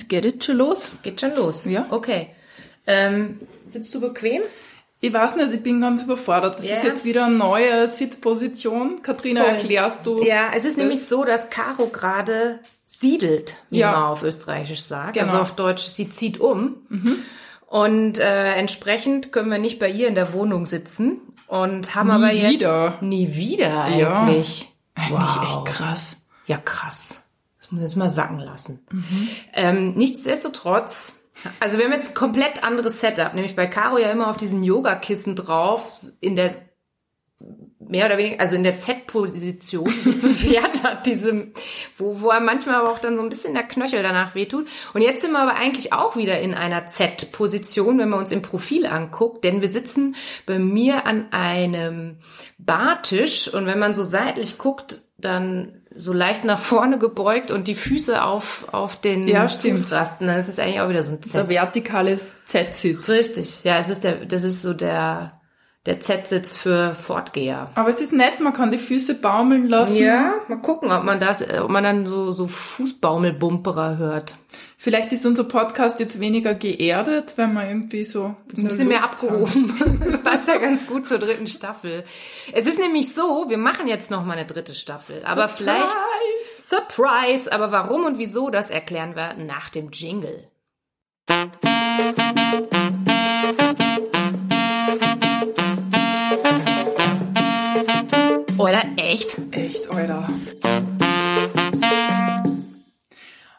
Es geht jetzt schon los. Geht schon los. Ja. Okay. Ähm, sitzt du bequem? Ich weiß nicht, ich bin ganz überfordert. Das Ja. ist jetzt wieder eine neue Sitzposition. Katrina, Voll. erklärst du? Ja, es ist das? nämlich so, dass Caro gerade siedelt, wie Ja. man auf Österreichisch sagt. Genau. Also auf Deutsch, sie zieht um. Und äh, entsprechend können wir nicht bei ihr in der Wohnung sitzen und haben Nie aber jetzt wieder. nie wieder Ja. eigentlich. Eigentlich echt krass. Ja, krass. Das muss ich jetzt mal sacken lassen. Ähm, nichtsdestotrotz, also wir haben jetzt ein komplett anderes Setup, nämlich bei Caro ja immer auf diesen Yogakissen drauf, in der mehr oder weniger, also in der Z-Position bewährt hat, diesem, wo, wo er manchmal aber auch dann so ein bisschen der Knöchel danach wehtut. Und jetzt sind wir aber eigentlich auch wieder in einer Z-Position, wenn man uns im Profil anguckt, denn wir sitzen bei mir an einem Bartisch und wenn man so seitlich guckt, dann so leicht nach vorne gebeugt und die Füße auf, auf den Ja. Fußrasten, dann ist es eigentlich auch wieder so ein Z. Der vertikale Z-Sitz. Richtig, ja, es ist der, das ist so der, der Z-Sitz für Fortgeher. Aber es ist nett, man kann die Füße baumeln lassen. Ja, mal gucken, ob man das, äh, ob man dann so, so Fußbaumelbumperer hört. Vielleicht ist unser Podcast jetzt weniger geerdet, wenn man irgendwie so Ein bisschen mehr abgehoben. Das passt ja ganz gut zur dritten Staffel. Es ist nämlich so, wir machen jetzt noch mal eine dritte Staffel. Aber vielleicht, Surprise, aber warum und wieso, das erklären wir nach dem Jingle. Oder echt? Echt, Alter.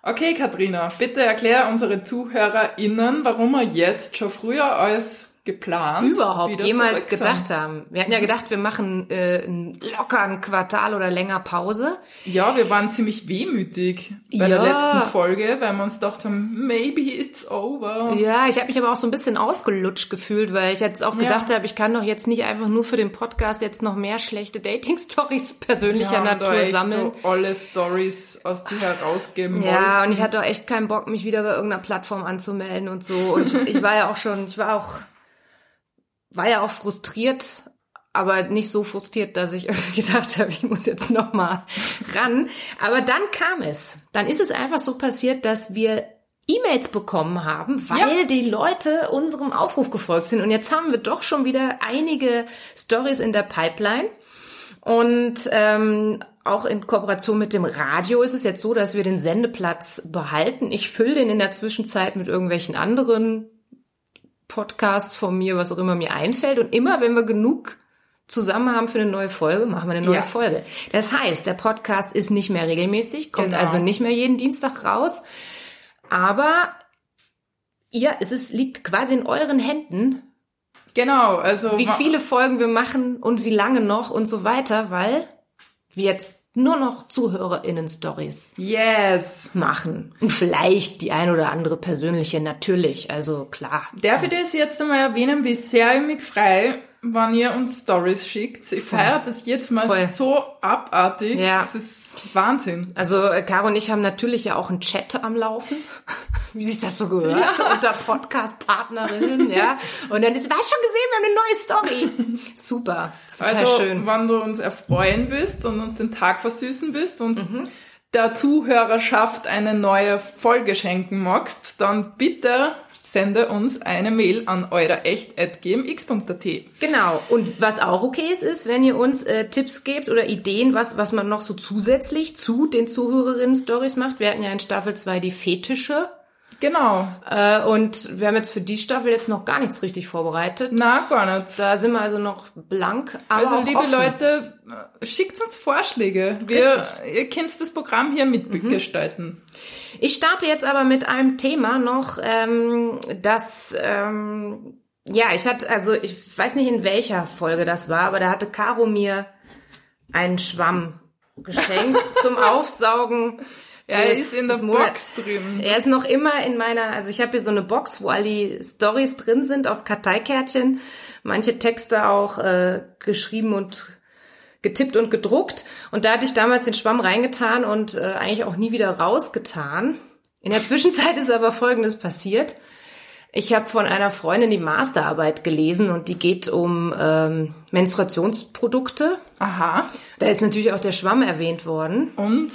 Okay, Katrina, bitte erklär unsere ZuhörerInnen, warum wir jetzt schon früher als geplant überhaupt jemals gedacht haben. Wir hatten ja gedacht, wir machen äh, locker ein Quartal oder länger Pause. Ja, wir waren ziemlich wehmütig bei der Ja. letzten Folge, weil wir uns gedacht haben, maybe it's over. Ja, ich habe mich aber auch so ein bisschen ausgelutscht gefühlt, weil ich jetzt auch Ja. gedacht habe, ich kann doch jetzt nicht einfach nur für den Podcast jetzt noch mehr schlechte Dating-Stories persönlicher Ja, Natur sammeln. so alle Stories aus dir herausgeben Ja, und ich hatte auch echt keinen Bock, mich wieder bei irgendeiner Plattform anzumelden und so. Und ich war ja auch schon, ich war auch, war ja auch frustriert, aber nicht so frustriert, dass ich irgendwie gedacht habe, ich muss jetzt noch mal ran. Aber dann kam es. Dann ist es einfach so passiert, dass wir E-Mails bekommen haben, weil Ja. die Leute unserem Aufruf gefolgt sind. Und jetzt haben wir doch schon wieder einige Stories in der Pipeline. Und ähm, auch in Kooperation mit dem Radio ist es jetzt so, dass wir den Sendeplatz behalten. Ich fülle den in der Zwischenzeit mit irgendwelchen anderen Podcasts von mir, was auch immer mir einfällt. Und immer, wenn wir genug zusammen haben für eine neue Folge, machen wir eine neue Ja. Folge. Das heißt, der Podcast ist nicht mehr regelmäßig, kommt Genau. also nicht mehr jeden Dienstag raus. Aber ja, es ist, liegt quasi in euren Händen, Genau, also wie viele Folgen wir machen und wie lange noch und so weiter, weil wir jetzt nur noch ZuhörerInnen-Stories Yes. machen. Und vielleicht die ein oder andere persönliche, natürlich. Also klar. Darf ich das jetzt einmal erwähnen, wie sehr ich mich frei, wenn ihr uns Stories schickt? Ich feiere das jetzt mal Voll. so abartig. Ja. Das ist Wahnsinn. Also äh, Caro und ich haben natürlich ja auch einen Chat am Laufen, wie sich das so gehört, Ja. unter Podcast-Partnerinnen, ja. Und dann ist, was schon gesehen, wir haben eine neue Story. Super, total Also, schön. wenn du uns erfreuen willst und uns den Tag versüßen willst und Mhm. der Zuhörerschaft eine neue Folge schenken magst, dann bitte sende uns eine Mail an eurerecht.gmx.at. Genau. Und was auch okay ist, ist, wenn ihr uns äh, Tipps gebt oder Ideen, was, was man noch so zusätzlich zu den Zuhörerinnen-Stories macht. Wir hatten ja in Staffel 2 die Fetische. Genau. Äh, und wir haben jetzt für die Staffel jetzt noch gar nichts richtig vorbereitet. Na, gar nicht. Da sind wir also noch blank. Aber Also, liebe offen. Leute, äh, schickt uns Vorschläge. Wir, Richtig. ihr könnt das Programm hier mitgestalten. Ich starte jetzt aber mit einem Thema noch, ähm, das, ähm, ja, ich hatte, also ich weiß nicht in welcher Folge das war, aber da hatte Caro mir einen Schwamm geschenkt zum Aufsaugen. Ja, er des- ist in der. Box drin. Er ist noch immer in meiner, also ich habe hier so eine Box, wo all die Stories drin sind auf Karteikärtchen, manche Texte auch äh, geschrieben und getippt und gedruckt. Und da hatte ich damals den Schwamm reingetan und äh, eigentlich auch nie wieder rausgetan. In der Zwischenzeit ist aber Folgendes passiert. Ich habe von einer Freundin die Masterarbeit gelesen und die geht um ähm, Menstruationsprodukte. Aha. Da ist natürlich auch der Schwamm erwähnt worden. Und?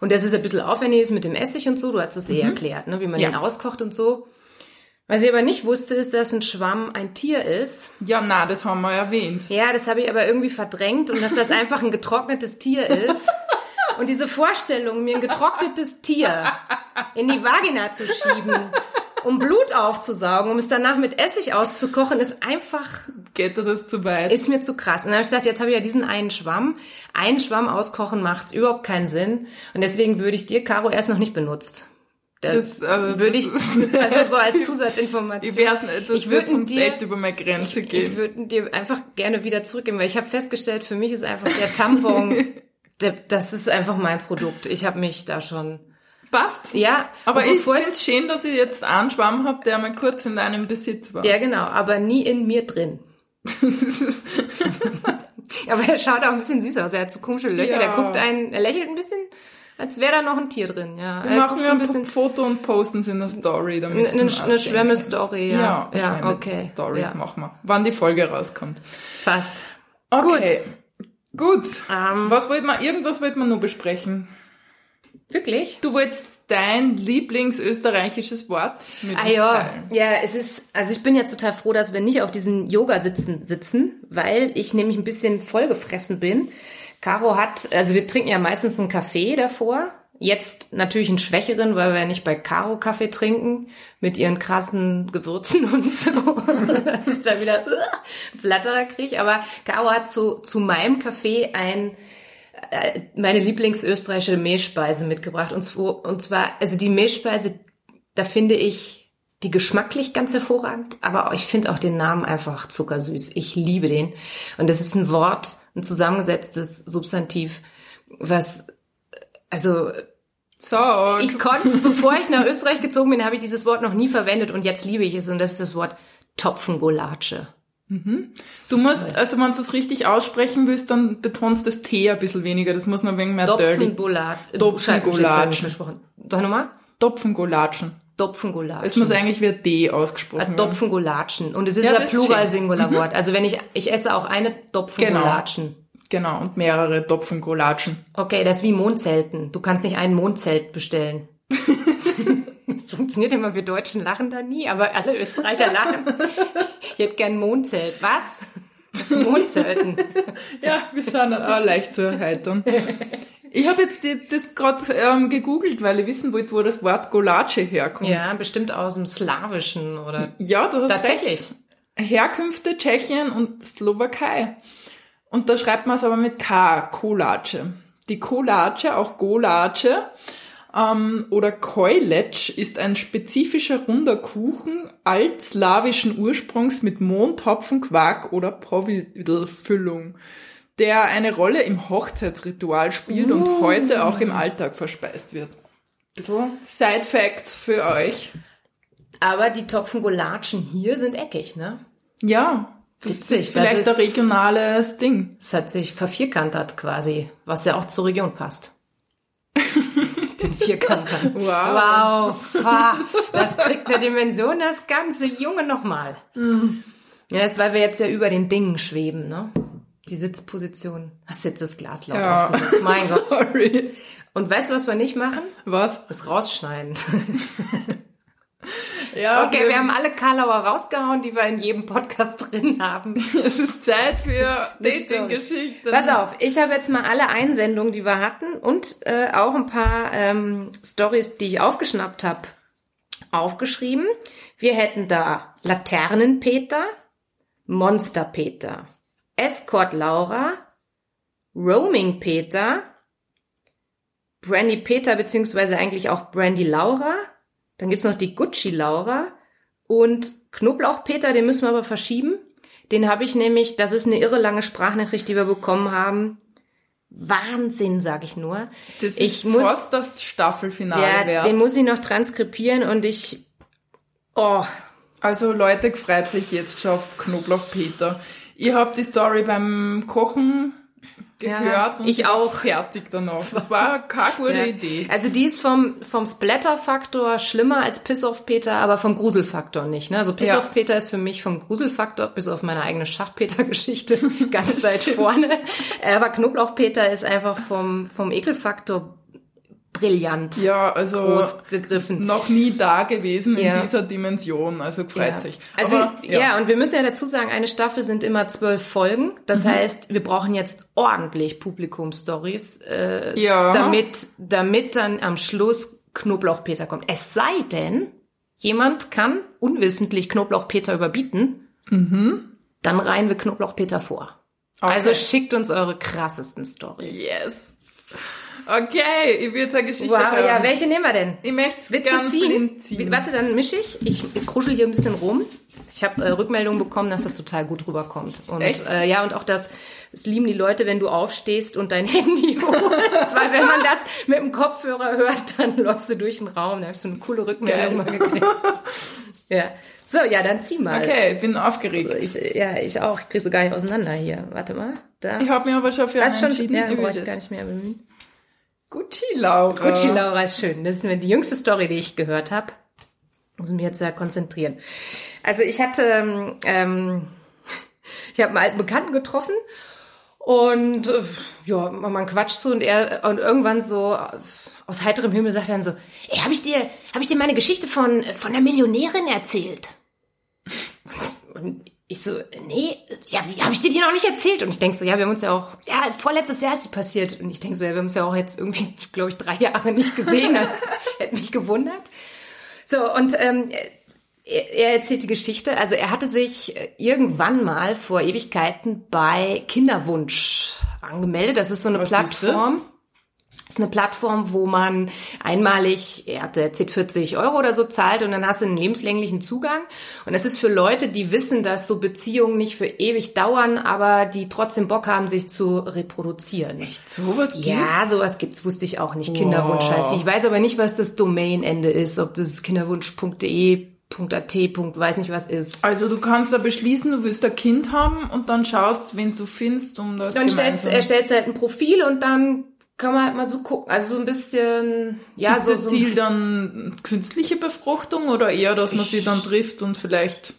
Und das ist ein bisschen aufwendig ist mit dem Essig und so. Du hast es eh erklärt, ne? wie man Ja. den auskocht und so. Was ich aber nicht wusste, ist, dass ein Schwamm ein Tier ist. Ja, na, das haben wir erwähnt. Ja, das habe ich aber irgendwie verdrängt und dass das einfach ein getrocknetes Tier ist. Und diese Vorstellung, mir ein getrocknetes Tier in die Vagina zu schieben, um Blut aufzusaugen, um es danach mit Essig auszukochen, ist einfach, Geht das zu weit? ist mir zu krass. Und dann habe ich gedacht, jetzt habe ich ja diesen einen Schwamm. Einen Schwamm auskochen macht überhaupt keinen Sinn. Und deswegen würde ich dir, Caro, erst noch nicht benutzt. Da Das, äh, würde ich, das also so als Zusatzinformation. Ich nicht, das Ich wird würd sonst dir- echt über meine Grenze Ich gehen. würde dir einfach gerne wieder zurückgeben, weil ich habe festgestellt, für mich ist einfach der Tampon, der, das ist einfach mein Produkt. Ich habe mich da schon, Passt. ja, Aber ich finde es schön, dass ich jetzt einen Schwamm habe, der mal kurz in deinem Besitz war. ja genau, aber nie in mir drin. aber er schaut auch ein bisschen süß aus. Er hat so komische Löcher. Ja. Der guckt einen, er lächelt ein bisschen, als wäre da noch ein Tier drin. Ja, Wir er machen so ein bisschen Foto und posten es in der Story, damit eine, eine, eine Schwemme-Story. kannst. Ja, Ja, ja, Schwemme- okay. Story ja. machen wir, wann die Folge rauskommt. Fast. Okay. Gut. Ähm. Was wollte man, irgendwas wollte man nur besprechen. Wirklich? Du wolltest dein Lieblingsösterreichisches Wort mit Ah ja, teilen. ja, es ist, also ich bin jetzt total froh, dass wir nicht auf diesen Yoga-Sitzen sitzen, weil ich nämlich ein bisschen vollgefressen bin. Caro hat, also wir trinken ja meistens einen Kaffee davor. Jetzt natürlich einen schwächeren, weil wir ja nicht bei Caro Kaffee trinken, mit ihren krassen Gewürzen und so, dass ich da wieder uh, Flatterer kriege. Aber Caro hat zu, zu meinem Kaffee ein, äh, meine Lieblingsösterreichische Mehlspeise mitgebracht. Und zwar, und zwar, also die Mehlspeise, da finde ich die geschmacklich ganz hervorragend, aber ich finde auch den Namen einfach zuckersüß. Ich liebe den. Und das ist ein Wort, ein zusammengesetztes Substantiv, was, also So, ich konnte, bevor ich nach Österreich gezogen bin, habe ich dieses Wort noch nie verwendet und jetzt liebe ich es und das ist das Wort Topfengulatsche. Du musst, also wenn du es richtig aussprechen willst, dann betonst das T ein bisschen weniger. Das muss noch wegen mehr dirty. Topfengulatsch. Topfengulatschen. versprochen. Doch nochmal? Topfengulatschen. Topfengulatschen. Es muss eigentlich wie ein D ausgesprochen werden. Topfengulatschen. Und es ist Ja, ein das. Plural-Singular-Wort. Also wenn ich, ich esse auch eine Topfengulatschen. Genau, und mehrere Topfengulatschen. Okay, das ist wie Mondzelten. Du kannst nicht ein Mondzelt bestellen. Das funktioniert immer, wir Deutschen lachen da nie, aber alle Österreicher lachen. Ich hätte gern Mondzelt. Was? Mondzelten. Ja, wir sind dann auch leicht zu erheitern. Ich habe jetzt das gerade ähm, gegoogelt, weil ich wissen wollte, wo das Wort Gulatsche herkommt. Ja, bestimmt aus dem Slawischen oder. Ja, du hast Tatsächlich. recht. Herkünfte Tschechien und Slowakei. Und da schreibt man es aber mit K, Kolatsche. Die Kolatsche, auch Golatsche ähm, oder Keuletsch ist ein spezifischer runder Kuchen altslawischen Ursprungs mit Mohntopfen, Quark oder Powidl-Füllung, der eine Rolle im Hochzeitsritual spielt und heute auch im Alltag verspeist wird. Bisschen Side Facts für euch. Aber die Topfengulatschen hier sind eckig, ne? Ja, das Witzig, ist vielleicht das ein ist- regionales Ding. Es hat sich vervierkantert quasi, was ja auch zur Region passt. Den Vierkantern. Wow. Wow, das kriegt eine Dimension, das ganze Junge nochmal. Ja, ist, weil wir jetzt ja über den Dingen schweben, ne? Die Sitzposition. Hast jetzt das Glas laut Ja. aufgesetzt. Mein Gott. Sorry. Und weißt du, was wir nicht machen? Was? Das rausschneiden. Ja, Okay, wir haben alle Karlauer rausgehauen, die wir in jedem Podcast drin haben. es ist Zeit für. Dating-Geschichten. Pass auf, ich habe jetzt mal alle Einsendungen, die wir hatten und äh, auch ein paar ähm, Stories, die ich aufgeschnappt habe, aufgeschrieben. Wir hätten da Laternenpeter, Monsterpeter, Escort Laura, Roaming Peter, Brandy Peter beziehungsweise eigentlich auch Brandy Laura. Dann gibt's noch die Gucci Laura und Knoblauch Peter, den müssen wir aber verschieben. Den habe ich nämlich, das ist eine irre lange Sprachnachricht, die wir bekommen haben. Wahnsinn, sag ich nur. das ich ist muss- fast das Staffelfinale Ja, wert. den muss ich noch transkribieren und ich, oh, also Leute, freut sich jetzt schon auf Knoblauchpeter. Ihr habt die Story beim Kochen gehört Ja, und ich auch. fertig danach. Das war keine gute Ja. Idee. Also die ist vom, vom Splatter-Faktor schlimmer als Piss-Off-Peter, aber vom Gruselfaktor nicht. Ne? Also Piss-Off-Peter ist für mich vom Gruselfaktor, bis auf meine eigene Schachpeter-Geschichte, ganz weit vorne. Aber Knoblauch-Peter ist einfach vom, vom Ekelfaktor brillant. Ja, also groß gegriffen. noch nie da gewesen Ja. in dieser Dimension. Also gefreut Ja. sich. Also Aber, ja. und wir müssen ja dazu sagen, eine Staffel sind immer zwölf Folgen. Das Mhm. heißt, wir brauchen jetzt ordentlich Publikumsstories, äh, Ja. damit, damit dann am Schluss Knoblauchpeter kommt. Es sei denn, jemand kann unwissentlich Knoblauchpeter überbieten, dann reihen wir Knoblauchpeter vor. Mhm. Okay. Also schickt uns eure krassesten Stories. Yes. Okay, ich will jetzt eine Geschichte Wow, hören. ja, welche nehmen wir denn? Ich möchte du ganz ziehen? ziehen. Warte, dann mische ich. Ich, ich kruschel hier ein bisschen rum. Ich habe äh, Rückmeldungen bekommen, dass das total gut rüberkommt. Und Echt? Äh, ja, und auch das, das lieben die Leute, wenn du aufstehst und dein Handy holst. Weil wenn man das mit dem Kopfhörer hört, dann läufst du durch den Raum. Da hast du eine coole Rückmeldung mal gekriegt. ja. So, ja, dann zieh mal. Okay, bin aufgeregt. Ich, ja, ich auch. Ich krieg so gar nicht auseinander hier. Warte mal. Da. Ich habe mich aber schon für einen schon, entschieden. ja, Ich gar nicht mehr bemühen. Gucci Laura. Gucci Laura ist schön. Das ist die jüngste Story, die ich gehört habe. Muss mich jetzt sehr konzentrieren. Also ich hatte, ähm, ähm, ich habe einen alten Bekannten getroffen und äh, ja, man quatscht so und er und irgendwann so aus heiterem Himmel sagt er dann so, ey, habe ich dir, habe ich dir meine Geschichte von von der Millionärin erzählt? Und ich so, nee, ja, wie habe ich dir die noch nicht erzählt? Und ich denk so, ja, wir haben uns ja auch, ja, vorletztes Jahr ist die passiert. Und ich denk so, ja, wir haben uns ja auch jetzt irgendwie, glaube ich, drei Jahre nicht gesehen. Das hätte mich gewundert. So, und ähm, er, er erzählt die Geschichte. Also er hatte sich irgendwann mal vor Ewigkeiten bei Kinderwunsch angemeldet. Das ist so eine Was? Plattform. Das ist eine Plattform, wo man einmalig, er erzählt 40 Euro oder so zahlt und dann hast du einen lebenslänglichen Zugang. Und es ist für Leute, die wissen, dass so Beziehungen nicht für ewig dauern, aber die trotzdem Bock haben, sich zu reproduzieren. Echt sowas gibt? Ja, sowas gibt's, wusste ich auch nicht. Kinderwunsch heißt. Ich weiß aber nicht, was das Domainende ist, ob das kinderwunsch.de, .at, weiß nicht was ist. Also du kannst da beschließen, du willst ein Kind haben und dann schaust, wen du findest, um das Dann stellst, gemeinsam... er stellt halt ein Profil und dann kann man halt mal so gucken. Also so ein bisschen, ja, ist so, das so Ziel dann künstliche Befruchtung oder eher, dass man sie dann trifft und vielleicht...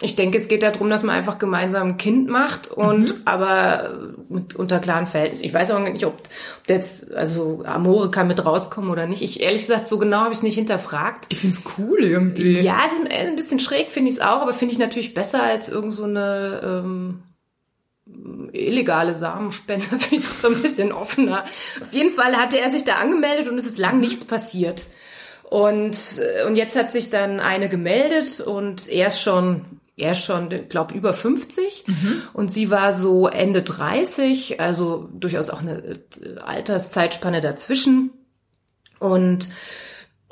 Ich denke, es geht darum, dass man einfach gemeinsam ein Kind macht und aber mit, unter klaren Verhältnissen. Ich weiß auch nicht, ob, ob jetzt, also Amore kann mit rauskommen oder nicht. Ich ehrlich gesagt, so genau habe ich es nicht hinterfragt. Ich find's cool irgendwie. Ja, es ist ein bisschen schräg, finde ich es auch, aber finde ich natürlich besser als irgend so eine ähm, illegale Samenspende, finde ich so ein bisschen offener. Auf jeden Fall hatte er sich da angemeldet und es ist lang nichts passiert. Und, äh, und jetzt hat sich dann eine gemeldet und er ist schon, er ist schon, glaube über 50 und sie war so Ende 30, also durchaus auch eine Alterszeitspanne dazwischen. Und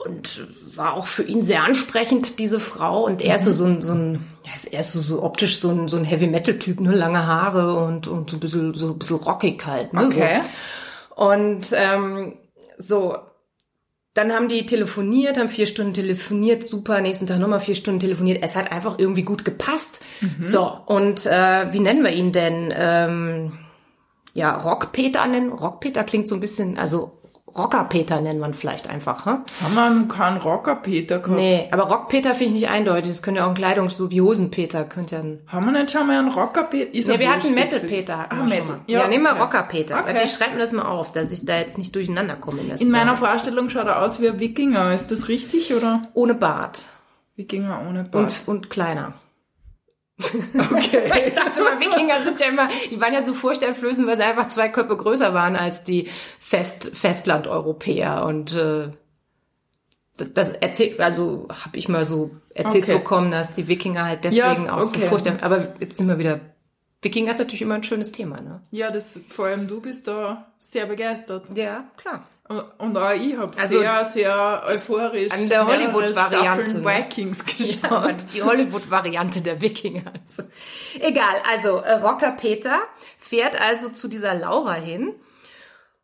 und war auch für ihn sehr ansprechend, diese Frau. Und er ist so, so ein, so ein ja, ist- er ist so, so optisch so ein, so ein Heavy-Metal-Typ, ne? lange Haare und, und so ein bisschen, so ein bisschen rockig halt. Ne? Okay. So. Und ähm, so, dann haben die telefoniert, haben vier Stunden telefoniert, super, nächsten Tag nochmal vier Stunden telefoniert. Es hat einfach irgendwie gut gepasst. So, und äh, wie nennen wir ihn denn? Ähm, ja, Rockpeter nennen. Rockpeter klingt so ein bisschen, also Rockerpeter nennt man vielleicht einfach, hm? Haben wir keinen Rocker Peter gehabt? Nee, aber Rockpeter finde ich nicht eindeutig. Das könnte ja auch ein Kleidung, so wie Hosenpeter, könnte ja ein... Haben wir nicht schon mal einen Rocker Peter? Ist Ja, ja wir hatten wurscht Metal jetzt. Peter hatten Ah, Metal. mal. Ja, nehmen wir okay. Rocker Peter. Okay. Die schreiben das mal auf, dass ich da jetzt nicht durcheinander komme in In meiner Vorstellung schaut er aus wie ein Wikinger. Ist das richtig oder? Ohne Bart Wikinger ohne Bart. und, und kleiner. Okay. Ich dachte mal, Wikinger sind ja immer, die waren ja so furchteinflößend, weil sie einfach zwei Köpfe größer waren als die Fest, Festland-Europäer. Und äh, das erzählt, also habe ich mal so erzählt Okay. bekommen, dass die Wikinger halt deswegen Ja, auch so okay. furchteinflößend. Aber jetzt sind wir wieder. Wikinger ist natürlich immer ein schönes Thema, ne? Ja, das, vor allem du bist da sehr begeistert. Ja, klar. Und, und auch ich habe Also- sehr, sehr euphorisch An der Hollywood-Variante, ne? Vikings Ja, geschaut. die Hollywood-Variante der Wikinger. Also. Egal, also äh, Rocker Peter fährt also zu dieser Laura hin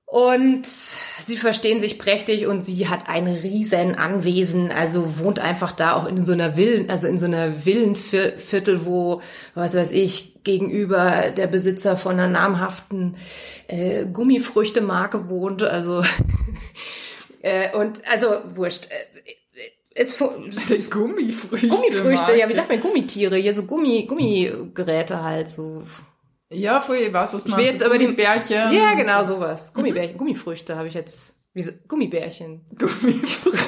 und sie verstehen sich prächtig und sie hat ein riesen Anwesen, also wohnt einfach da auch in so einer Villen, also in so einer Villenviertel, wo, was weiß ich, gegenüber der Besitzer von einer namhaften äh, Gummifrüchtemarke wohnt, also äh, und also wurscht. Äh, fu- Die Gummifrüchte. Gummifrüchte, ja, wie sagt man, Gummitiere, hier so Gummi, Gummigeräte halt, so. Ja, voll, ich weiß, was Ich will jetzt aber die Bärchen. Ja, genau, sowas. Gummibärchen, Gummifrüchte habe ich jetzt Wie so, Gummibärchen.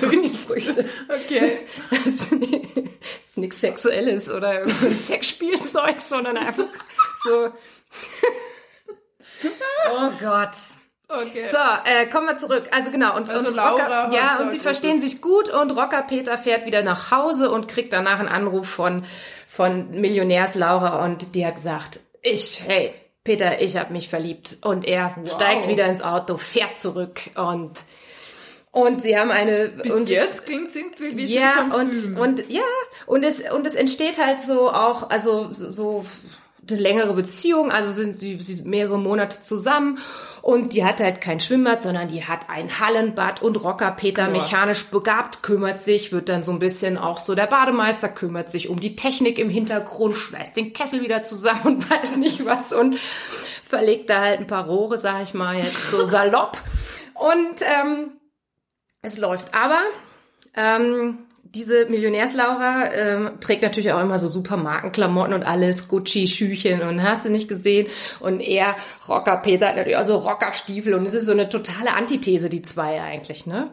Gummifrüchte. Okay. Das ist nichts Sexuelles oder irgendein Sexspielzeug, sondern einfach so. oh Gott. Okay. So, äh, kommen wir zurück. Also genau, und, Also und Laura Rocker, ja, und sie verstehen sich gut und Rocker Peter fährt wieder nach Hause und kriegt danach einen Anruf von, von Millionärs Laura und die hat gesagt, ich, hey, Peter, ich habe mich verliebt. Und er steigt wieder ins Auto, fährt zurück und, und sie haben eine, Bis und es- jetzt klingt irgendwie wie ja, und, Film. und ja, und es, und es entsteht halt so auch, also so, so eine längere Beziehung, also sind sie, sie mehrere Monate zusammen und die hat halt kein Schwimmbad, sondern die hat ein Hallenbad und Rocker Peter Boah. mechanisch begabt kümmert sich, wird dann so ein bisschen auch so der Bademeister kümmert sich um die Technik im Hintergrund, schweißt den Kessel wieder zusammen und weiß nicht was und verlegt da halt ein paar Rohre, sag ich mal jetzt so salopp und ähm, es läuft aber. Ähm, diese Millionärslaura ähm, trägt natürlich auch immer so super Markenklamotten und alles, Gucci, Schüchen und hast du nicht gesehen. Und er, Rocker Peter, hat natürlich auch so Rockerstiefel und es ist so eine totale Antithese, die zwei eigentlich, ne?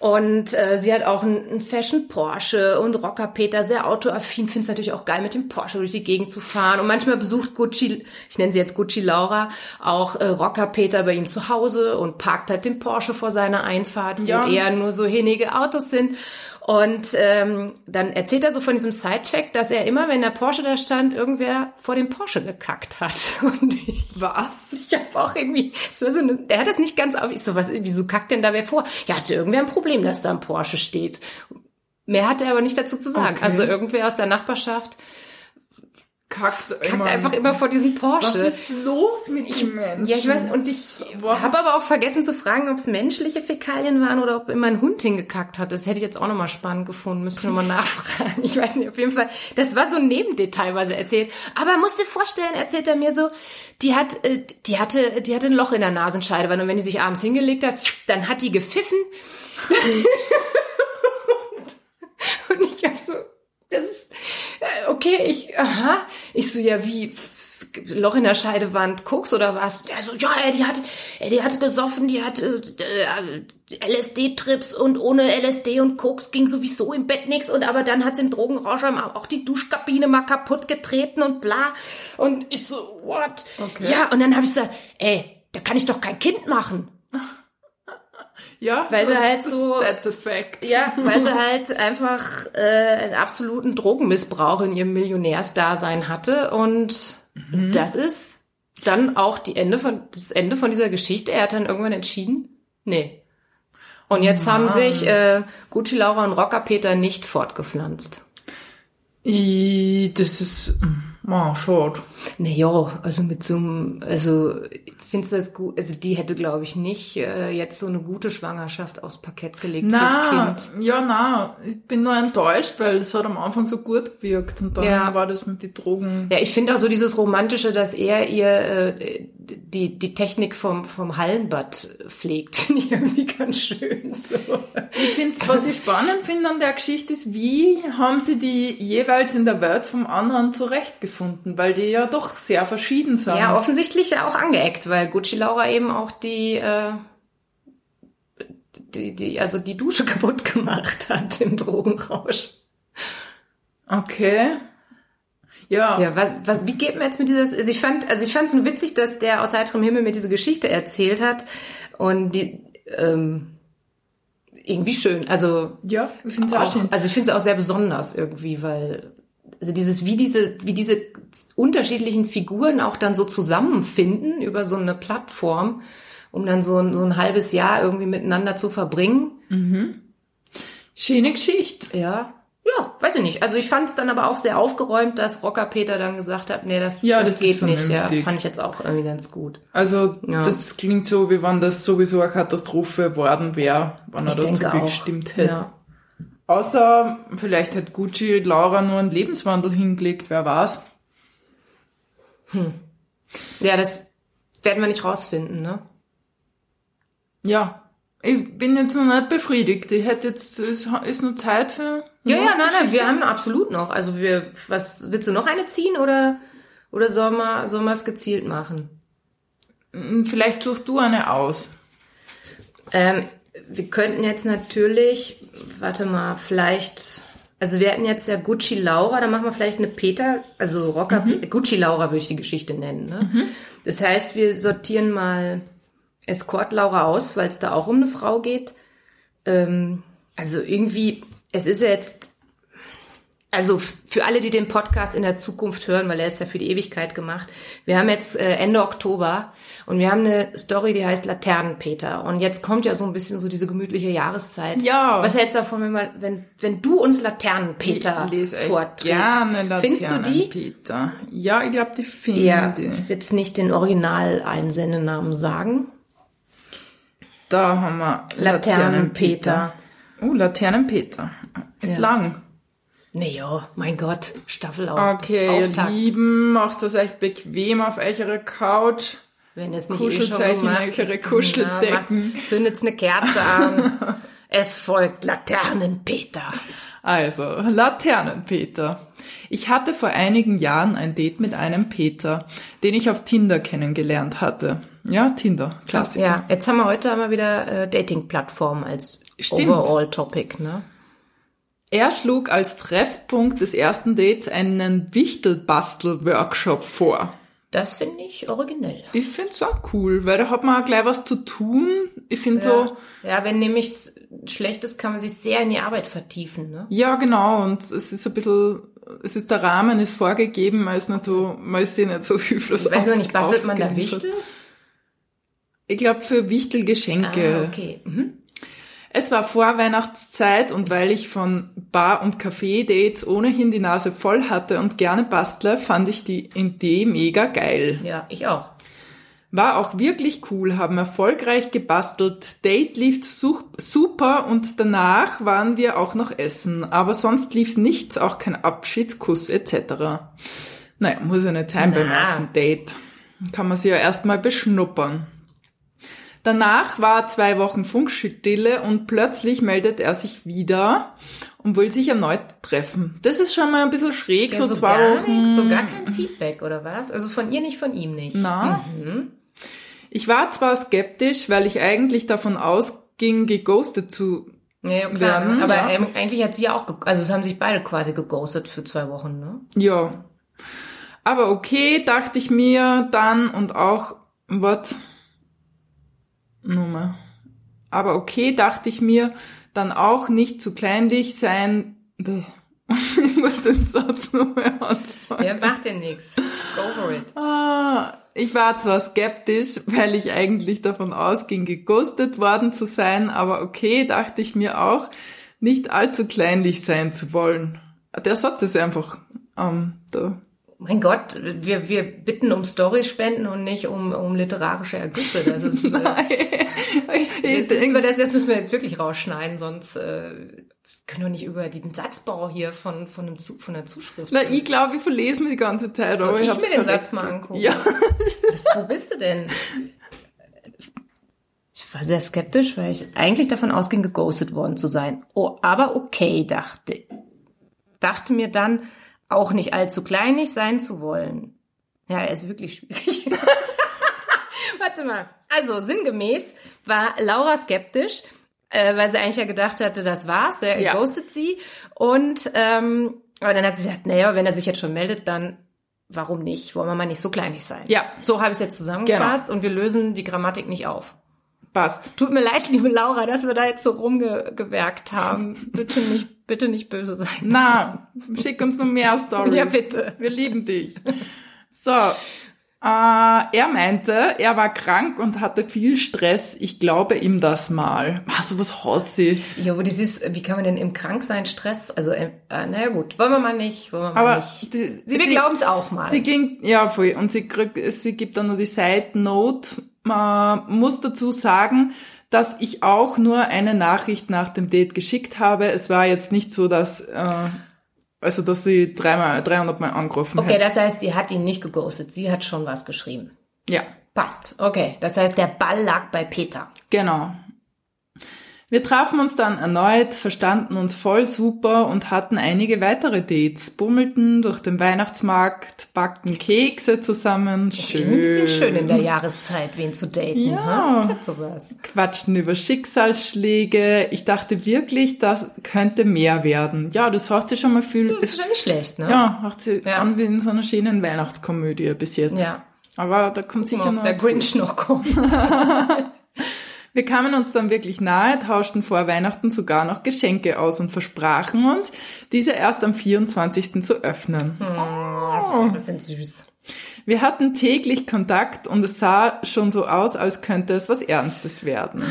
Und äh, sie hat auch einen, Fashion Porsche und Rocker Peter, sehr autoaffin, findet es natürlich auch geil, mit dem Porsche durch die Gegend zu fahren. Und manchmal besucht Gucci, ich nenne sie jetzt Gucci Laura, auch äh, Rocker Peter bei ihm zu Hause und parkt halt den Porsche vor seiner Einfahrt, wo Ja, und- er nur so hinnige Autos sind. Und ähm, dann erzählt er so von diesem Side-Fact, dass er immer, wenn der Porsche da stand, irgendwer vor dem Porsche gekackt hat. Und ich, Was? ich habe auch irgendwie, es war so eine, der hat das nicht ganz auf. Ich so, was, wieso kackt denn da wer vor? Ja, hatte irgendwer ein Problem, dass da ein Porsche steht. Mehr hat er aber nicht dazu zu sagen. Okay. Also irgendwer aus der Nachbarschaft Kackt, kackt immer. einfach immer vor diesem Porsche. Was ist los mit dem Menschen? Ja, ich weiß, und ich habe aber auch vergessen zu fragen, ob es menschliche Fäkalien waren oder ob immer ein Hund hingekackt hat. Das hätte ich jetzt auch nochmal spannend gefunden, müsste ich nochmal nachfragen. Ich weiß nicht, auf jeden Fall. Das war so ein Nebendetail, was er erzählt. Aber musst dir vorstellen, erzählt er mir so, die hat, äh, die hatte, die hatte ein Loch in der Nasenscheidewand und wenn die sich abends hingelegt hat, dann hat die gepfiffen. und, und ich hab so, das ist, äh, okay, ich, aha. Ich so, ja, wie, Loch in der Scheidewand, Koks oder was? Der so, ja, ey, die hat, die hat gesoffen, die hat äh, äh, LSD-Trips und ohne LSD und Koks ging sowieso im Bett nix und aber dann hat's im Drogenrausch auch die Duschkabine mal kaputt getreten und bla. Und ich so, what? Okay. Ja, und dann habe ich gesagt, ey, da kann ich doch kein Kind machen. Ja, weil sie halt so- That's a fact. Ja, weil sie halt einfach äh, einen absoluten Drogenmissbrauch in ihrem Millionärsdasein hatte und das ist dann auch die Ende von das Ende von dieser Geschichte. Er hat dann irgendwann entschieden, nee. Und jetzt haben sich äh, Gucci Laura und Rocker Peter nicht fortgepflanzt. I, das ist, oh, schade. Naja, also mit so einem, also findest du das gut? Also die hätte, glaube ich, nicht äh, jetzt so eine gute Schwangerschaft aufs Parkett gelegt fürs Na, Kind. ja, na, ich bin nur enttäuscht, weil es hat am Anfang so gut gewirkt und dann Ja. war das mit den Drogen. Ja, ich finde auch so dieses Romantische, dass er ihr äh, die, die Technik vom, vom Hallenbad pflegt, finde ich irgendwie ganz schön. So. Ich finde, was ich spannend finde an der Geschichte ist, wie haben sie die jeweils in der Welt vom anderen zurechtgefunden, weil die ja doch sehr verschieden sind. Ja, offensichtlich ja auch angeeckt, weil Gucci Laura eben auch die, äh, die, die, also die Dusche kaputt gemacht hat im Drogenrausch. Okay. Ja. Ja, was, was, wie geht man jetzt mit dieser, also ich fand, also ich fand es nur witzig, dass der aus heiterem Himmel mir diese Geschichte erzählt hat und die, ähm, irgendwie schön, also Ja, ich finde es auch, auch, schön. also ich finde es auch sehr besonders irgendwie, weil also dieses wie diese wie diese unterschiedlichen Figuren auch dann so zusammenfinden über so eine Plattform, um dann so ein, so ein halbes Jahr irgendwie miteinander zu verbringen. Schöne Geschichte. Ja. Ja, weiß ich nicht. Also ich fand es dann aber auch sehr aufgeräumt, dass Rocker Peter dann gesagt hat, nee, das, Ja, das, das geht nicht. Ja, fand ich jetzt auch irgendwie ganz gut. Also, Ja. das klingt so, wie wenn das sowieso eine Katastrophe worden wäre, wenn er Ich dazu denke auch. gestimmt hätte. Ja. Außer, vielleicht hat Gucci Laura nur einen Lebenswandel hingelegt, wer weiß. ja, das werden wir nicht rausfinden, ne? Ja. Ich bin jetzt noch nicht befriedigt. Ich hätte jetzt, es ist nur Zeit für. Ja, ja, nein, nein, wir haben absolut noch. Also wir, was, willst du noch eine ziehen oder, oder soll man, soll man es gezielt machen? Vielleicht suchst du eine aus. Ähm, wir könnten jetzt natürlich, warte mal, vielleicht, also wir hätten jetzt ja Gucci Laura, dann machen wir vielleicht eine Peter, also Rocker, Mhm. Gucci Laura würde ich die Geschichte nennen. Ne? Das heißt, wir sortieren mal Escort Laura aus, weil es da auch um eine Frau geht. Ähm, also irgendwie, es ist ja jetzt, also für alle, die den Podcast in der Zukunft hören, weil er ist ja für die Ewigkeit gemacht. Wir haben jetzt äh, Ende Oktober und wir haben eine Story, die heißt Laternenpeter. Und jetzt kommt ja so ein bisschen so diese gemütliche Jahreszeit. Ja. Was hältst du davon, wenn, wir, wenn, wenn du uns Laternenpeter vorträgst? gerne Findest du die? Peter. Ja, ich glaube, die finde Ja, ich. ich will jetzt nicht den Original-Einsendenamen sagen. Da haben wir Laternenpeter. Oh, Laternenpeter. Ist Ja. lang. Nee, ja, mein Gott, Staffel auf. Okay, ihr Auftakt. Lieben, macht das echt bequem auf eurer Couch. Wenn es nicht eh schon gemacht eure Kuscheldecken. Ja, zündet's eine Kerze an. es folgt Laternenpeter. Also, Laternenpeter. Ich hatte vor einigen Jahren ein Date mit einem Peter, den ich auf Tinder kennengelernt hatte. Ja, Tinder, Klassiker. Ja, jetzt haben wir heute einmal wieder äh, Dating-Plattformen als. Overall-Topic, ne? Er schlug als Treffpunkt des ersten Dates einen Wichtelbastel-Workshop vor. Das finde ich originell. Ich find's auch cool, weil da hat man auch gleich was zu tun. Ich find so, Ja, wenn nämlich schlecht ist, kann man sich sehr in die Arbeit vertiefen, ne? ja genau, und es ist ein bisschen, es ist der Rahmen ist vorgegeben, man ist nicht so, man ist sich nicht so hilflos Ich weiß noch nicht, bastelt man da. Wichtel? Ich glaube für Wichtelgeschenke. Ah, okay. Mhm. Es war Vorweihnachtszeit und weil ich von Bar- und Café-Dates ohnehin die Nase voll hatte und gerne bastle, fand ich die Idee mega geil. Ja, ich auch. War auch wirklich cool, haben erfolgreich gebastelt, Date lief su- super und danach waren wir auch noch essen, aber sonst lief nichts, auch kein Abschiedskuss etc. Naja, muss ja nicht sein beim Na. ersten Date. Kann man sich ja erstmal beschnuppern. Danach war zwei Wochen Funkstille und plötzlich meldet er sich wieder und will sich erneut treffen. Das ist schon mal ein bisschen schräg, Ja, so, so zwei gar Wochen. nichts, so gar kein Feedback, oder was? Also von ihr nicht, von ihm nicht. Na? Mhm. Ich war zwar skeptisch, weil ich eigentlich davon ausging, geghostet zu. Ja, klar. Werden, Aber ja. ähm, eigentlich hat sie ja auch, also es haben sich beide quasi geghostet für zwei Wochen, ne? Ja. Aber okay, dachte ich mir dann und auch, was? Nummer. Aber okay, dachte ich mir dann auch nicht zu kleinlich sein. Bäh. Ich muss den Satz nochmal anfangen. Ja, macht ja nichts. Go for it. Ah, ich war zwar skeptisch, weil ich eigentlich davon ausging, geghostet worden zu sein, aber okay, dachte ich mir auch, nicht allzu kleinlich sein zu wollen. Der Satz ist einfach ähm, da. Mein Gott, wir, wir bitten um Stories-Spenden und nicht um, um literarische Ergüsse. Das ist, äh, müssen wir das, das müssen wir jetzt wirklich rausschneiden, sonst äh, können wir nicht über den Satzbau hier von, von, einem Zu, von der Zuschrift. Na, ich glaube, ich verlese mir die ganze Zeit. Soll aber ich ich mir den Satz mal angucken? Ja. Was, wo bist du denn? Ich war sehr skeptisch, weil ich eigentlich davon ausging, geghostet worden zu sein. Oh, aber okay, dachte. Dachte mir dann, auch nicht allzu kleinig sein zu wollen. Ja, er ist wirklich schwierig. Warte mal. Also, sinngemäß war Laura skeptisch, äh, weil sie eigentlich ja gedacht hatte, das war's, er Ja. ghostet sie. Und, ähm, aber dann hat sie gesagt, naja, wenn er sich jetzt schon meldet, dann warum nicht? Wollen wir mal nicht so kleinig sein? Ja. So habe ich es jetzt zusammengefasst und wir lösen die Grammatik nicht auf. Passt. Tut mir leid, liebe Laura, dass wir da jetzt so rumgewerkt haben. Bitte nicht, bitte nicht böse sein. Na, schick uns noch mehr Stories. Ja, bitte. Wir lieben dich. So, äh, er meinte, er war krank und hatte viel Stress. Ich glaube ihm das mal. Ah, so was Hossi. Ja, aber das ist, wie kann man denn im Kranksein Stress, also, äh, naja gut, wollen wir mal nicht, wollen wir mal Aber nicht. die- die- wir sie- glauben es auch mal. Sie klingt, ja voll, und sie, kriegt, sie gibt dann nur die Side Note. Man muss dazu sagen, dass ich auch nur eine Nachricht nach dem Date geschickt habe. Es war jetzt nicht so, dass, äh, also dass sie dreimal, 300 Mal angerufen okay, hat. das heißt, sie hat ihn nicht geghostet, sie hat schon was geschrieben. Ja, Passt. Okay, das heißt, der Ball lag bei Peter. genau. Wir trafen uns dann erneut, verstanden uns voll super und hatten einige weitere Dates, bummelten durch den Weihnachtsmarkt, backten Kekse zusammen. Schön. Ein bisschen schön in der Jahreszeit, wen zu daten. Ja. Ha? sowas. Quatschten über Schicksalsschläge. Ich dachte wirklich, das könnte mehr werden. Ja, das hört sich schon mal viel. Das ist schon nicht schlecht, ne? Ja, hört sich Ja. an wie in so einer schönen Weihnachtskomödie bis jetzt. Ja. Aber da kommt sicher Ob noch. der Grinch noch kommt. Wir kamen uns dann wirklich nahe, tauschten vor Weihnachten sogar noch Geschenke aus und versprachen uns, diese erst am 24. zu öffnen. Das ist ein bisschen süß. Wir hatten täglich Kontakt und es sah schon so aus, als könnte es was Ernstes werden.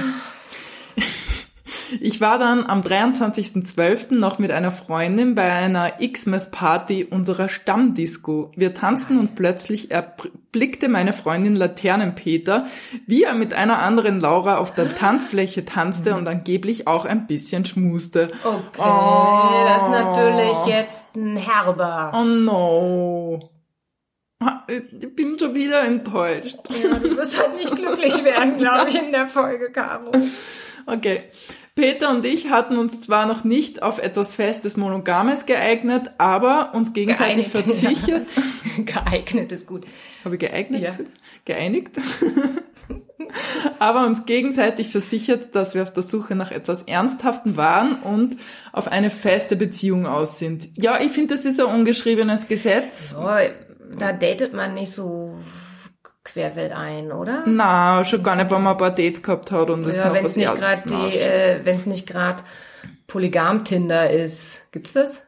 Ich war dann am 23.12. noch mit einer Freundin bei einer Xmas-Party unserer Stammdisco. Wir tanzten und plötzlich erblickte meine Freundin Laternenpeter, wie er mit einer anderen Laura auf der Tanzfläche tanzte und angeblich auch ein bisschen schmuste. Okay, Oh. das ist natürlich jetzt ein herber. Oh no. Ich bin schon wieder enttäuscht. Ja, du wirst halt nicht glücklich werden, glaube ich, in der Folge, Caro. Okay. Peter und ich hatten uns zwar noch nicht auf etwas Festes Monogames geeignet, aber uns gegenseitig Geeinigt, versichert. Geeignet ist gut. Habe ich geeignet? Ja. Geeinigt? aber uns gegenseitig versichert, dass wir auf der Suche nach etwas Ernsthaften waren und auf eine feste Beziehung aus sind. Ja, ich finde, das ist ein ungeschriebenes Gesetz. So, da datet man nicht so querfeldein, oder? Na, schon gar nicht, wenn man ein paar Dates gehabt hat und es Ja, wenn es nicht gerade die, äh, wenn es nicht gerade Polygam-Tinder ist. Gibt's das?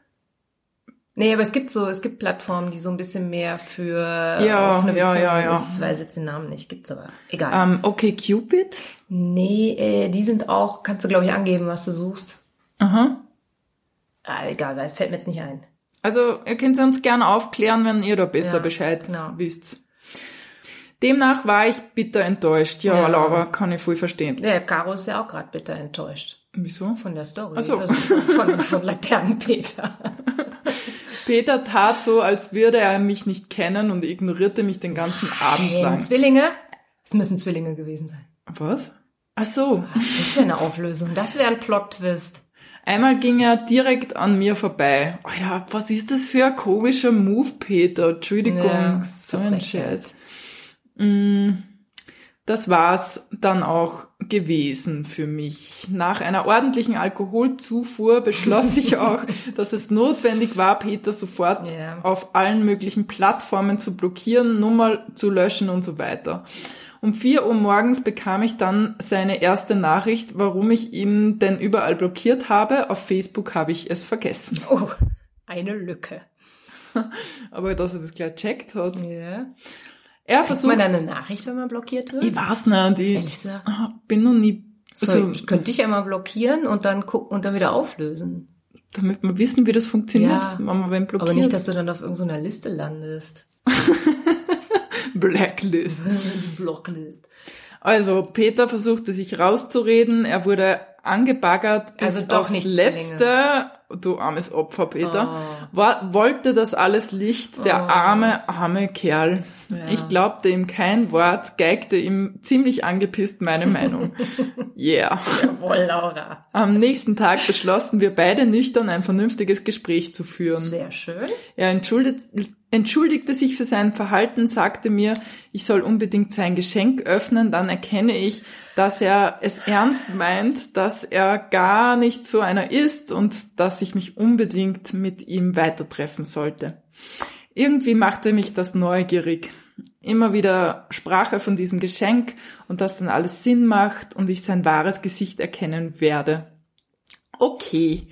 Nee, aber es gibt so, es gibt Plattformen, die so ein bisschen mehr für Ja, offene ja, Beziehungen ja, ja. ist. Ich weiß jetzt den Namen nicht, gibt's aber. Egal. Ähm, okay, Cupid? Nee, äh, die sind auch, kannst du glaube ich angeben, was du suchst. Aha. Ah, egal, weil fällt mir jetzt nicht ein. Also, ihr könnt uns gerne aufklären, wenn ihr da besser Ja, Bescheid genau. wisst. Demnach war ich bitter enttäuscht. Ja, Ja. Laura, kann ich voll verstehen. Der Caro ist ja auch gerade bitter enttäuscht Wieso? von der Story. Ach so. Also von, von, Laternenpeter. Peter tat so, als würde er mich nicht kennen und ignorierte mich den ganzen Abend Hey, lang. Zwillinge? Es müssen Zwillinge gewesen sein. Was? Ach so. Das wäre eine Auflösung. Das wäre ein Plot-Twist. Einmal ging er direkt an mir vorbei. Alter, was ist das für ein komischer Move, Peter? Entschuldigung, Ja, so ein. Scheiß. Mm, Das war's dann auch gewesen für mich. Nach einer ordentlichen Alkoholzufuhr beschloss ich auch, dass es notwendig war, Peter sofort Ja. auf allen möglichen Plattformen zu blockieren, Nummer zu löschen und so weiter. Um 4 Uhr morgens bekam ich dann seine erste Nachricht, warum ich ihn denn überall blockiert habe. Auf Facebook habe ich es vergessen. Oh, eine Lücke. Aber dass er das gleich checkt hat. Ja. Er Kriegt versucht, man dann eine Nachricht, wenn man blockiert wird? ich weiß nicht, ich Ehrlich gesagt. ah, bin noch nie, So, also, ich könnte dich ja mal blockieren und dann gucken und dann wieder auflösen. damit wir wissen, wie das funktioniert, Ja, wenn man wen blockiert. Aber nicht, dass du dann auf irgendeiner Liste landest. Blacklist. Blocklist. Also, Peter versuchte sich rauszureden, er wurde angebaggert bis Also doch aufs nicht letzte, du armes Opfer, Peter, Oh. war, wollte das alles Licht, der arme, arme Kerl. Ja. Ich glaubte ihm kein Wort, geigte ihm ziemlich angepisst meine Meinung. Yeah. Jawohl, Laura. Am nächsten Tag beschlossen wir beide nüchtern ein vernünftiges Gespräch zu führen. Sehr schön. Er entschuldigt, entschuldigte sich für sein Verhalten, sagte mir, ich soll unbedingt sein Geschenk öffnen, dann erkenne ich, dass er es ernst meint, dass er gar nicht so einer ist und dass ich mich unbedingt mit ihm weitertreffen sollte. Irgendwie machte mich das neugierig. Immer wieder sprach er von diesem Geschenk und dass dann alles Sinn macht und ich sein wahres Gesicht erkennen werde. Okay.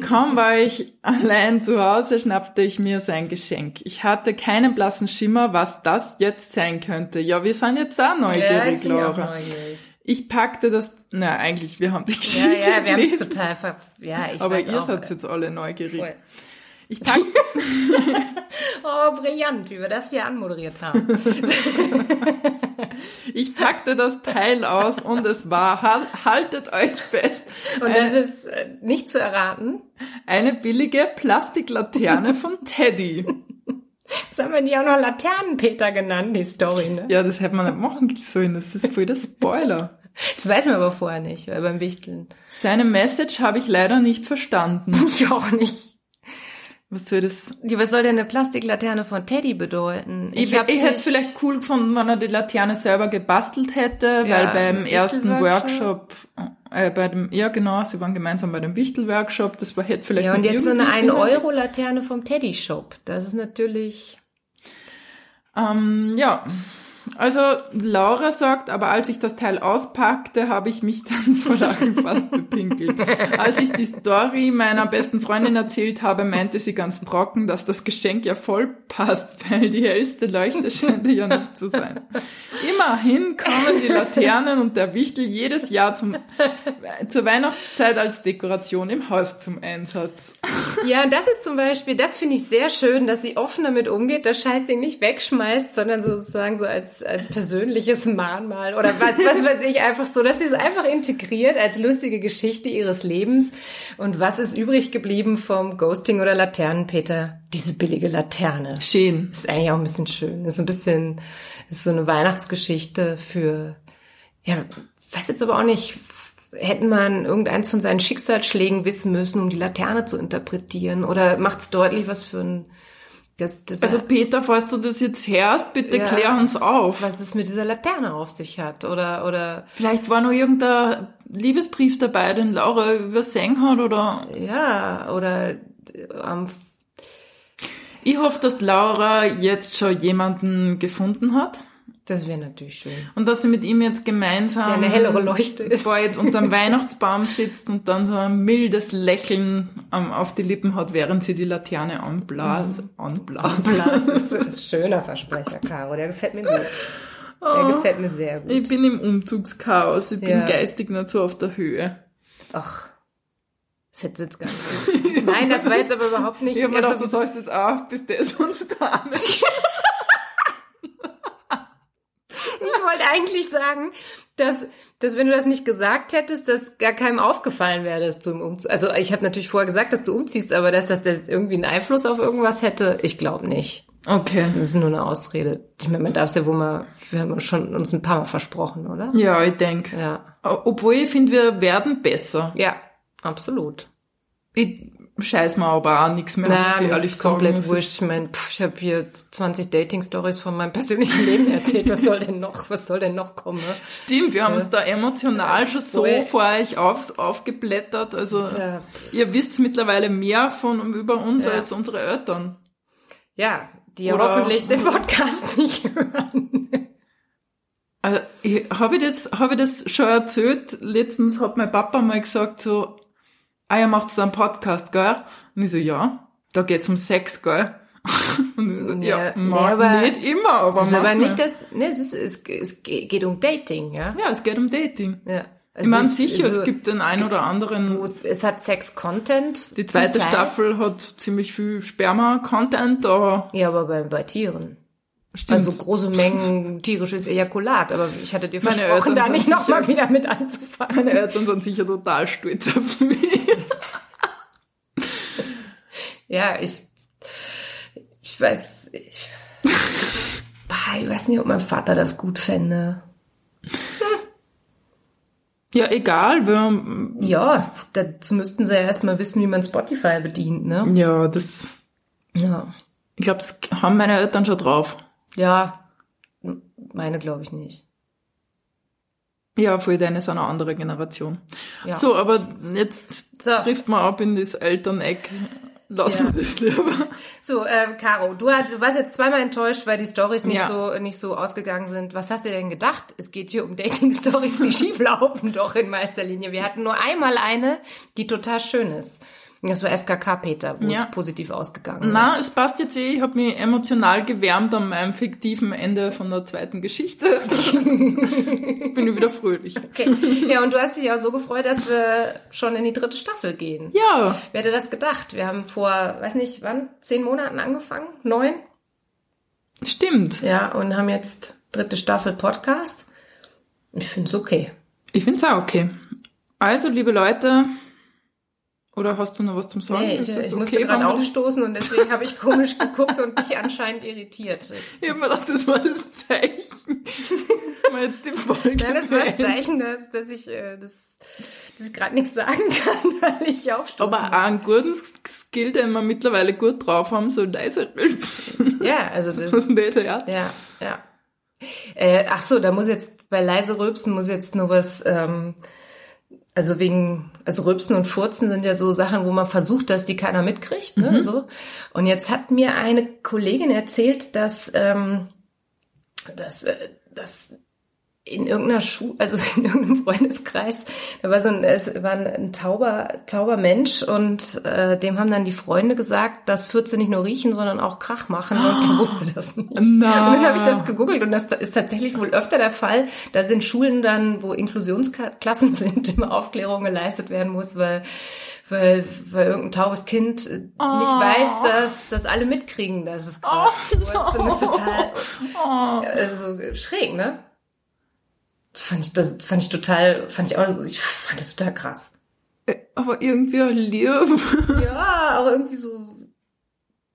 Kaum war ich allein zu Hause, schnappte ich mir sein Geschenk. Ich hatte keinen blassen Schimmer, was das jetzt sein könnte. Ja, wir sind jetzt Ja, neugierig, auch Laura. neugierig. Ich packte das, na eigentlich, wir haben die Ja, Geschichte ja, wir haben es total ver... Ja, ich aber weiß ihr auch. seid jetzt alle neugierig. Voll. Ich pack, Oh, brillant, wie wir das hier anmoderiert haben. ich packte das Teil aus und es war, hal- haltet euch fest, Und das ist äh, nicht zu erraten. eine billige Plastiklaterne von Teddy. Jetzt haben wir die auch noch Laternenpeter genannt, die Story, ne? Ja, das hätte man nicht machen sollen, das ist voll der Spoiler. Das weiß man aber vorher nicht, weil beim Wichteln. Seine Message habe ich leider nicht verstanden. Ich auch nicht. Was soll das? Ja, was soll denn eine Plastiklaterne von Teddy bedeuten? Ich, ich, ich hätte es vielleicht cool gefunden, wenn er die Laterne selber gebastelt hätte, Ja, weil beim im ersten Wichtelworkshop. Workshop, äh, bei dem, ja genau, sie waren gemeinsam bei dem Wichtel-Workshop, das war, hätte vielleicht Ja, und jetzt so eine irgendwie 1-Euro-Laterne vom Teddy Shop. Das ist natürlich. Ähm, ja. Also Laura sagt, aber als ich das Teil auspackte, habe ich mich dann vor Lachen fast bepinkelt. Als ich die Story meiner besten Freundin erzählt habe, meinte sie ganz trocken, dass das Geschenk ja voll passt, weil die hellste Leuchte scheint ja nicht zu sein. Immerhin kommen die Laternen und der Wichtel jedes Jahr zum, zur Weihnachtszeit als Dekoration im Haus zum Einsatz. Ja, das ist zum Beispiel, das finde ich sehr schön, dass sie offen damit umgeht, das Scheißding nicht wegschmeißt, sondern sozusagen so als, als persönliches Mahnmal oder was, was weiß ich, einfach so, dass sie es einfach integriert als lustige Geschichte ihres Lebens. Und was ist übrig geblieben vom Ghosting oder Laternenpeter? Diese billige Laterne. Schön. Ist eigentlich auch ein bisschen schön. Ist ein bisschen, ist so eine Weihnachtsgeschichte für, ja, weiß jetzt aber auch nicht, hätten man irgendeins von seinen Schicksalsschlägen wissen müssen, um die Laterne zu interpretieren? Oder macht es deutlich, was für ein, das, das, Also Peter, falls du das jetzt hörst, bitte Ja. klär uns auf. was es mit dieser Laterne auf sich hat? Oder, oder, Vielleicht war noch irgendein Liebesbrief dabei, den Laura übersehen hat oder ja, oder, ähm, ich hoffe, dass Laura jetzt schon jemanden gefunden hat das wäre natürlich schön. und dass sie mit ihm jetzt gemeinsam Der eine hellere Leuchte ist. bald unterm Weihnachtsbaum sitzt und dann so ein mildes Lächeln ähm, auf die Lippen hat, während sie die Laterne anblas anblas. Das ist ein schöner Versprecher, Caro. Der gefällt mir gut. Der gefällt mir sehr gut. Ich bin im Umzugschaos, ich bin Ja. geistig nicht so auf der Höhe. Ach, das hätte jetzt gar nicht. Nein, das war jetzt aber überhaupt nicht. Ich hab mir also, gedacht, du sagst jetzt auch, bis das uns da ist. Ich wollte eigentlich sagen, dass, dass wenn du das nicht gesagt hättest, dass gar keinem aufgefallen wäre, dass du im Umzug. Also ich habe natürlich vorher gesagt, dass du umziehst, aber dass das jetzt irgendwie einen Einfluss auf irgendwas hätte, ich glaube nicht. Okay. Das ist nur eine Ausrede. Ich meine, man darf es ja wohl mal, wir haben schon uns ein paar Mal versprochen, oder? Ja, ich denk. Ja. Obwohl ich finde, wir werden besser. Ja, absolut. Ich scheiß mir aber auch nichts mehr, Na, mir ist sagen. komplett ist- wurscht. Ich meine, ich habe hier 20 Dating-Stories von meinem persönlichen Leben erzählt. Was soll denn noch, was soll denn noch kommen? Stimmt, wir haben uns da emotional schon so vor euch auf, aufgeblättert. Also Ja, ihr wisst mittlerweile mehr von über uns Ja. als unsere Eltern. Ja, die Oder- hoffentlich den Podcast nicht hören. Also, habe ich das, habe ich das schon erzählt? Letztens hat mein Papa mal gesagt so, ah, ihr macht so einen Podcast, gell? Und ich so, ja, da geht's um Sex, gell? Und ich so, ja, Ja, nee, aber- nicht immer, aber Das ist aber nicht das, ne, es, ist, es, es geht um Dating, ja? Ja, es geht um Dating. ja. Ich meine, Also sicher, also, es gibt den einen oder anderen es, es hat Sex-Content. Die zweite. Staffel hat ziemlich viel Sperma-Content, aber Ja, aber bei, bei Tieren. stimmt. Also große Mengen tierisches Ejakulat. Aber ich hatte dir versprochen, da nicht nochmal wieder mit anzufangen. meine Eltern sind sicher total stolz auf mich. Ja, ich, ich weiß, ich, ich weiß nicht, ob mein Vater das gut fände. Ja, egal, wir, Ja, dazu müssten sie ja erstmal wissen, wie man Spotify bedient, ne? ja, das, Ja. ich glaube, das haben meine Eltern schon drauf. Ja, meine glaube ich nicht. Ja, voll deine sind eine andere Generation. Ja. So, aber jetzt So. trifft man ab in das Elterneck. Lassen Ja. wir das lieber. So, ähm, Caro, du, hast- du warst jetzt zweimal enttäuscht, weil die Stories nicht Ja. so nicht so ausgegangen sind. Was hast du denn gedacht? Es geht hier um Dating-Stories, die schief laufen doch in Meisterlinie. Wir hatten nur einmal eine, die total schön ist. Das war FKK Peter, wo Ja. es positiv ausgegangen Na, ist. es passt jetzt eh. Ich habe mich emotional gewärmt an meinem fiktiven Ende von der zweiten Geschichte. Bin ich wieder fröhlich. Okay. Ja, und du hast dich auch so gefreut, dass wir schon in die dritte Staffel gehen. Ja, Wer hätte das gedacht? Wir haben vor, weiß nicht, wann, zehn Monaten angefangen? Neun? stimmt. Ja, und haben jetzt dritte Staffel Podcast. Ich finde es okay. Ich find's auch okay. Also, liebe Leute, Oder hast du noch was zum Sagen? Nee, ich, ich musste gerade aufstoßen und deswegen habe ich komisch geguckt und dich anscheinend irritiert. Ich habe mir gedacht, das war das Zeichen. Das war jetzt die Folge. Nein, das war das Zeichen, dass, dass ich, äh, das, dass ich gerade nichts sagen kann, weil ich aufstoße. Aber auch einen guten Skill, den wir mittlerweile gut drauf haben, so leise rülpsen. Ja, also das. das nicht, ja. Ja, ja. Äh, ach so, da muss jetzt bei leise rülpsen muss jetzt nur was ähm, also wegen, also Rübsen und Furzen sind ja so Sachen, wo man versucht, dass die keiner mitkriegt, ne, mhm. so. Und jetzt hat mir eine Kollegin erzählt, dass, ähm, dass, äh, dass in irgendeiner Schule, also in irgendeinem Freundeskreis, da war so ein, es war ein, ein tauber, tauber Mensch und äh, dem haben dann die Freunde gesagt, dass Fürze nicht nur riechen, sondern auch Krach machen und der wusste das nicht. Na. Und dann habe ich das gegoogelt und das ist tatsächlich wohl öfter der Fall, dass in Schulen dann, wo Inklusionsklassen sind, immer Aufklärung geleistet werden muss, weil weil, weil irgendein taubes Kind oh. nicht weiß, dass, dass alle mitkriegen, dass es gerade oh, no. Das ist total oh. also schräg, ne? Fand ich, das fand ich total, fand ich auch, ich fand das total krass. Äh, aber irgendwie auch lieb. Ja, aber irgendwie so,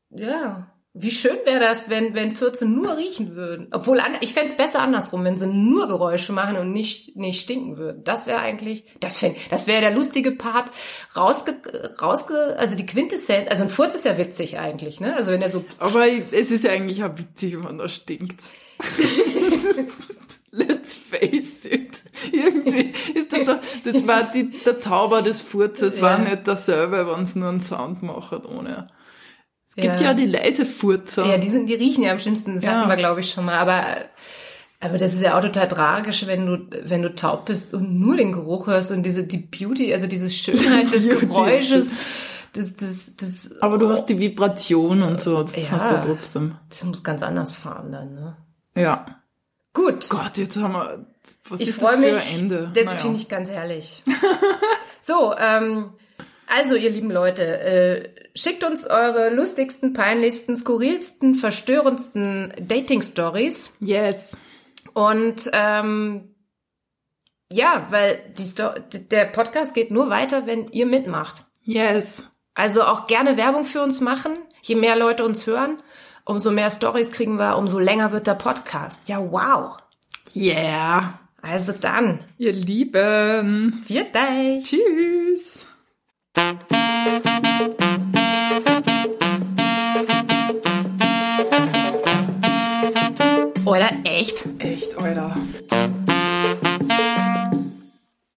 ja. Wie schön wäre das, wenn, wenn 14 nur riechen würden. Obwohl, ich fände es besser andersrum, wenn sie nur Geräusche machen und nicht, nicht stinken würden. Das wäre eigentlich, das fänd, das wäre der lustige Part, rausge, rausge, also die Quintessenz, also ein Furz ist ja witzig eigentlich, ne? Also wenn er so. Aber es ist ja eigentlich auch witzig, wenn er stinkt. Let's face it. Irgendwie ist das, doch, das war die, der Zauber des Furzes, ja. war nicht dasselbe, wenn es nur einen Sound macht ohne. Es gibt ja, ja die leise Furzer. Ja, die sind, die riechen ja am schlimmsten, das ja. hatten wir, glaube ich, schon mal, aber, aber das ist ja auch total tragisch, wenn du, wenn du taub bist und nur den Geruch hörst und diese, die Beauty, also diese Schönheit des Geräusches. Das, das, das, aber du hast die Vibration und so, das ja, hast du trotzdem. Das muss ganz anders fahren dann, ne? Ja. Gut. Gott, jetzt haben wir. Was ich freue mich. Ende? Das naja. finde ich ganz herrlich. so, ähm, also ihr lieben Leute, äh, schickt uns eure lustigsten, peinlichsten, skurrilsten, verstörendsten Dating-Stories. Yes. Und ähm, ja, weil die der Podcast geht nur weiter, wenn ihr mitmacht. Yes. Also auch gerne Werbung für uns machen. Je mehr Leute uns hören, umso mehr Stories kriegen wir, umso länger wird der Podcast. Ja, wow. Yeah. Also dann. Ihr Lieben. Viert euch. Tschüss. Oder echt? Echt, Alter.